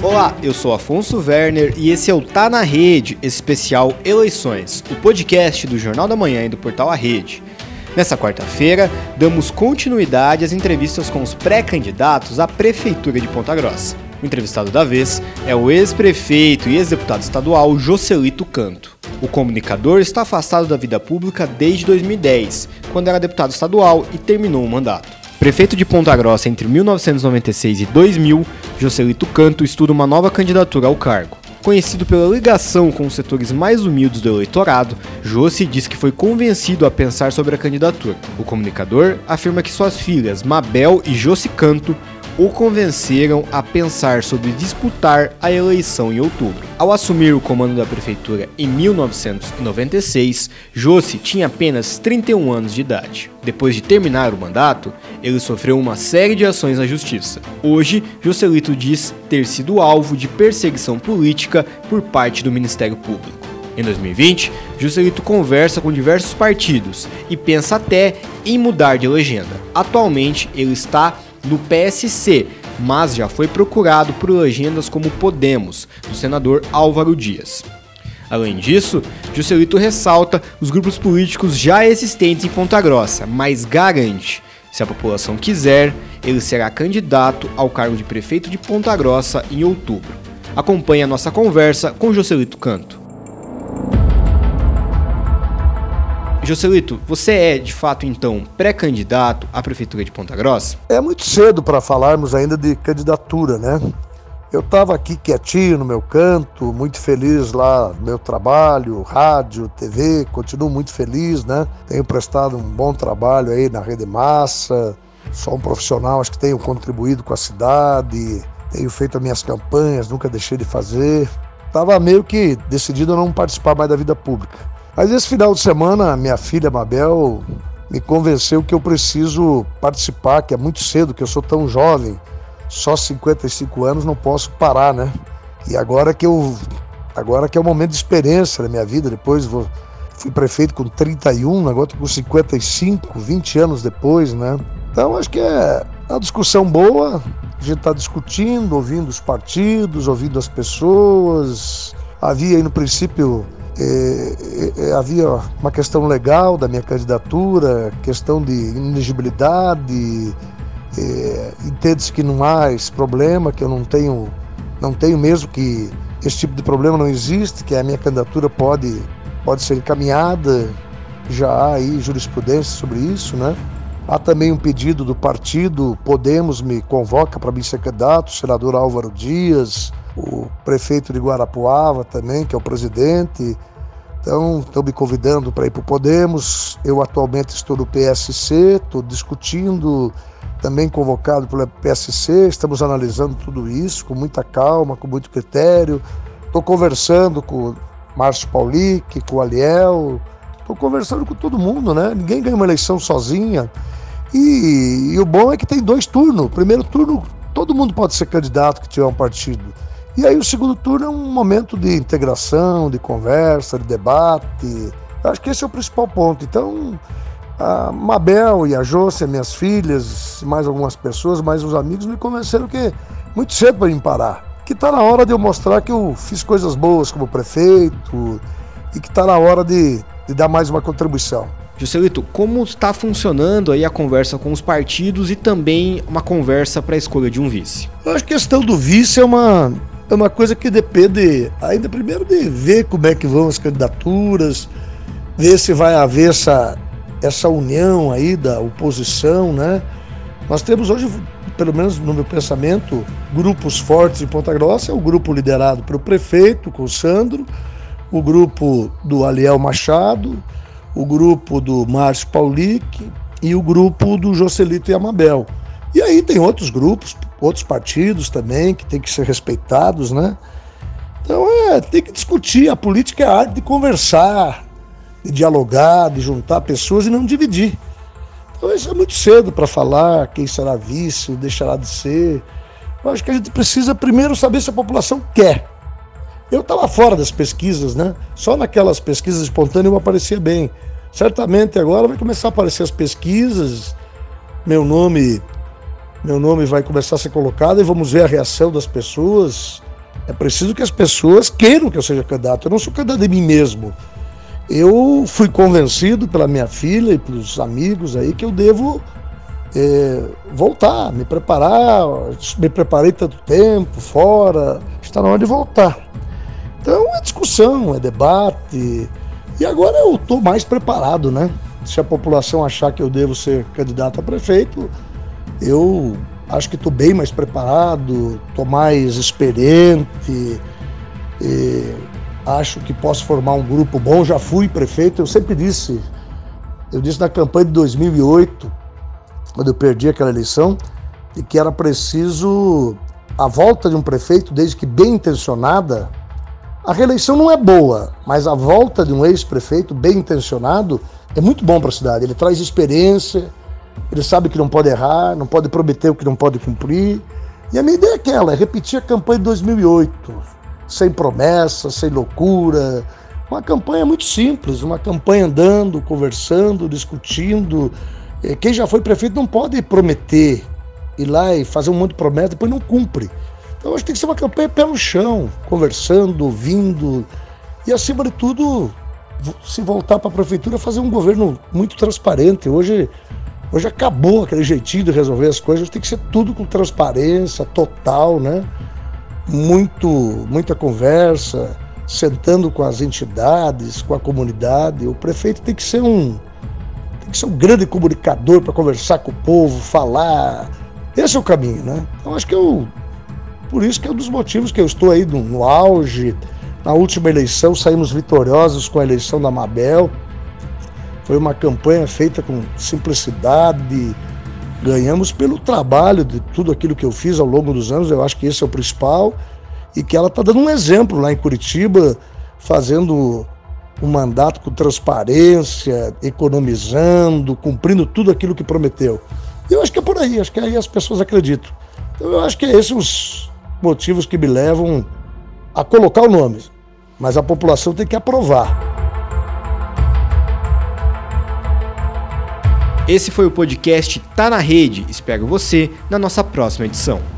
Olá, eu sou Afonso Werner e esse é o Tá na Rede, especial Eleições, o podcast do Jornal da Manhã e do portal A Rede. Nessa quarta-feira, damos continuidade às entrevistas com os pré-candidatos à Prefeitura de Ponta Grossa. O entrevistado da vez é o ex-prefeito e ex-deputado estadual Joselito Canto. O comunicador está afastado da vida pública desde 2010, quando era deputado estadual e terminou o mandato. Prefeito de Ponta Grossa entre 1996 e 2000, Joselito Canto estuda uma nova candidatura ao cargo. Conhecido pela ligação com os setores mais humildes do eleitorado, Josi diz que foi convencido a pensar sobre a candidatura. O comunicador afirma que suas filhas Mabel e Josi Canto o convenceram a pensar sobre disputar a eleição em outubro. Ao assumir o comando da prefeitura em 1996, Josi tinha apenas 31 anos de idade. Depois de terminar o mandato, ele sofreu uma série de ações na justiça. Hoje, Joselito diz ter sido alvo de perseguição política por parte do Ministério Público. Em 2020, Juscelito conversa com diversos partidos e pensa até em mudar de legenda. Atualmente, ele está no PSC, mas já foi procurado por legendas como Podemos, do senador Álvaro Dias. Além disso, Juscelito ressalta os grupos políticos já existentes em Ponta Grossa, mas garante, se a população quiser, ele será candidato ao cargo de prefeito de Ponta Grossa em outubro. Acompanhe a nossa conversa com Juscelito Canto. Joselito, você é de fato então pré-candidato à prefeitura de Ponta Grossa? É muito cedo para falarmos ainda de candidatura, né? Eu estava aqui quietinho no meu canto, muito feliz lá no meu trabalho, rádio, TV, continuo muito feliz, né? Tenho prestado um bom trabalho aí na Rede Massa, sou um profissional, acho que tenho contribuído com a cidade, tenho feito as minhas campanhas, nunca deixei de fazer. Estava meio que decidido a não participar mais da vida pública. Mas esse final de semana, minha filha Mabel me convenceu que eu preciso participar, que é muito cedo, que eu sou tão jovem, só 55 anos, não posso parar, né? E agora que eu agora que é o momento de experiência da minha vida, depois vou fui prefeito com 31, agora tô com 55, 20 anos depois, né? Então acho que é uma discussão boa, a gente está discutindo, ouvindo os partidos, ouvindo as pessoas. Havia aí no princípio é, é, é, havia uma questão legal da minha candidatura, questão de inegibilidade, é, entende-se que não há esse problema, que eu não tenho, não tenho mesmo que esse tipo de problema não existe, que a minha candidatura pode, pode ser encaminhada, já há aí jurisprudência sobre isso, né? Há também um pedido do partido, Podemos me convoca para me ser candidato, o senador Álvaro Dias, o prefeito de Guarapuava também, que é o presidente. Então, estão me convidando para ir para o Podemos. Eu atualmente estou no PSC, estou discutindo, também convocado pelo PSC. Estamos analisando tudo isso com muita calma, com muito critério. Estou conversando com o Márcio Paulic, com o Aliel. Estou conversando com todo mundo, né? Ninguém ganha uma eleição sozinha. E, e o bom é que tem dois turnos. Primeiro turno, todo mundo pode ser candidato que tiver um partido. E aí o segundo turno é um momento de integração, de conversa, de debate. Eu acho que esse é o principal ponto. Então, a Mabel e a Jôcia, minhas filhas, mais algumas pessoas, mais uns amigos, me convenceram que é muito cedo para me parar. Que está na hora de eu mostrar que eu fiz coisas boas como prefeito e que está na hora de, de dar mais uma contribuição. Juscelito, como está funcionando aí a conversa com os partidos e também uma conversa para a escolha de um vice? Eu acho que a questão do vice é uma é uma coisa que depende ainda primeiro de ver como é que vão as candidaturas, ver se vai haver essa, essa união aí da oposição, né? Nós temos hoje, pelo menos no meu pensamento, grupos fortes em Ponta Grossa, é o grupo liderado pelo prefeito, com o Sandro, o grupo do Aliel Machado, o grupo do Márcio Paulic e o grupo do Jocelito e Amabel. E aí tem outros grupos, outros partidos também que tem que ser respeitados, né? Então é, tem que discutir. A política é a arte de conversar, de dialogar, de juntar pessoas e não dividir. Então isso é muito cedo para falar quem será vice, deixará de ser. Eu acho que a gente precisa primeiro saber se a população quer. Eu estava fora das pesquisas, né? Só naquelas pesquisas espontâneas eu aparecia bem. Certamente agora vai começar a aparecer as pesquisas, meu nome meu nome vai começar a ser colocado e vamos ver a reação das pessoas. É preciso que as pessoas queiram que eu seja candidato. Eu não sou candidato de mim mesmo. Eu fui convencido pela minha filha e pelos amigos aí que eu devo é, voltar, me preparar. Me preparei tanto tempo fora, está na hora de voltar. Então é discussão, é debate. E agora eu estou mais preparado, né? Se a população achar que eu devo ser candidato a prefeito, eu acho que estou bem mais preparado, estou mais experiente, acho que posso formar um grupo bom. Já fui prefeito, eu sempre disse, eu disse na campanha de 2008, quando eu perdi aquela eleição, de que era preciso a volta de um prefeito, desde que bem intencionada. A reeleição não é boa, mas a volta de um ex-prefeito bem intencionado é muito bom para a cidade. Ele traz experiência, ele sabe que não pode errar, não pode prometer o que não pode cumprir. E a minha ideia é aquela, é repetir a campanha de 2008, sem promessa, sem loucura. Uma campanha muito simples, uma campanha andando, conversando, discutindo. É, quem já foi prefeito não pode prometer, ir lá e fazer um monte de promessa, depois não cumpre. Então acho que tem que ser uma campanha pé no chão, conversando, ouvindo e, acima de tudo, se voltar para a prefeitura, fazer um governo muito transparente. Hoje Hoje acabou aquele jeitinho de resolver as coisas, tem que ser tudo com transparência total, né? Muito, muita conversa, sentando com as entidades, com a comunidade. O prefeito tem que ser um tem que ser um grande comunicador para conversar com o povo, falar. Esse é o caminho, né? Então acho que eu por isso que é um dos motivos que eu estou aí no, no auge. Na última eleição saímos vitoriosos com a eleição da Mabel. Foi uma campanha feita com simplicidade. Ganhamos pelo trabalho de tudo aquilo que eu fiz ao longo dos anos. Eu acho que esse é o principal. E que ela está dando um exemplo lá em Curitiba, fazendo um mandato com transparência, economizando, cumprindo tudo aquilo que prometeu. Eu acho que é por aí, acho que aí as pessoas acreditam. Então eu acho que esses são os motivos que me levam a colocar o nome. Mas a população tem que aprovar. Esse foi o podcast Tá na Rede. Espero você na nossa próxima edição.